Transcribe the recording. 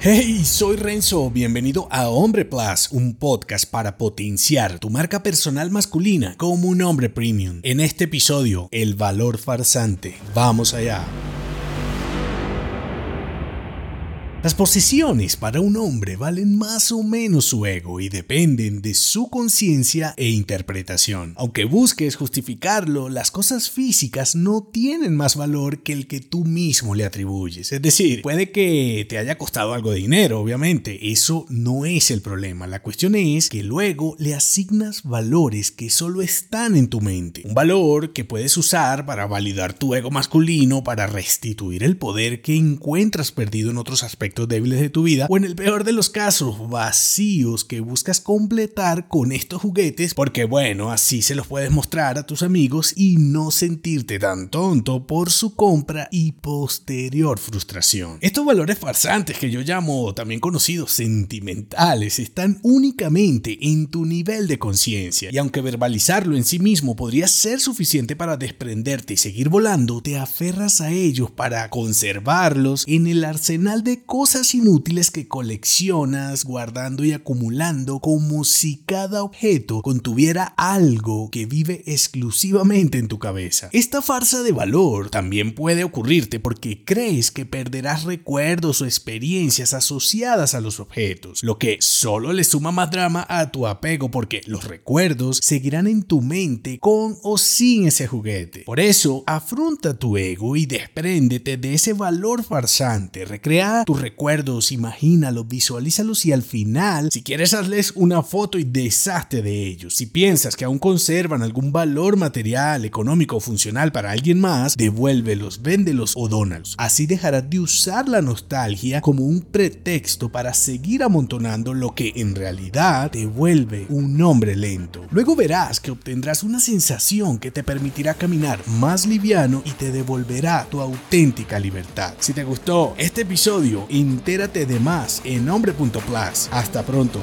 Hey, soy Renzo, bienvenido a Hombre Plus, un podcast para potenciar tu marca personal masculina como un hombre premium. En este episodio, el valor farsante. Vamos allá. Las posiciones para un hombre valen más o menos su ego y dependen de su conciencia e interpretación. Aunque busques justificarlo, las cosas físicas no tienen más valor que el que tú mismo le atribuyes. Es decir, puede que te haya costado algo de dinero, obviamente, eso no es el problema. La cuestión es que luego le asignas valores que solo están en tu mente. Un valor que puedes usar para validar tu ego masculino, para restituir el poder que encuentras perdido en otros aspectos débiles de tu vida o en el peor de los casos vacíos que buscas completar con estos juguetes porque bueno, así se los puedes mostrar a tus amigos y no sentirte tan tonto por su compra y posterior frustración. Estos valores farsantes que yo llamo también conocidos sentimentales están únicamente en tu nivel de conciencia y aunque verbalizarlo en sí mismo podría ser suficiente para desprenderte y seguir volando, te aferras a ellos para conservarlos en el arsenal de cosas inútiles que coleccionas guardando y acumulando como si cada objeto contuviera algo que vive exclusivamente en tu cabeza. Esta farsa de valor también puede ocurrirte porque crees que perderás recuerdos o experiencias asociadas a los objetos, lo que solo le suma más drama a tu apego porque los recuerdos seguirán en tu mente con o sin ese juguete. Por eso, afronta tu ego y despréndete de ese valor farsante, recrea tu recuerdos, imagínalos, visualízalos y al final, si quieres, hazles una foto y deshazte de ellos. Si piensas que aún conservan algún valor material, económico o funcional para alguien más, devuélvelos, véndelos o dónalos. Así dejarás de usar la nostalgia como un pretexto para seguir amontonando lo que en realidad te vuelve un hombre lento. Luego verás que obtendrás una sensación que te permitirá caminar más liviano y te devolverá tu auténtica libertad. Si te gustó este episodio, entérate de más en hombre.plus. Hasta pronto.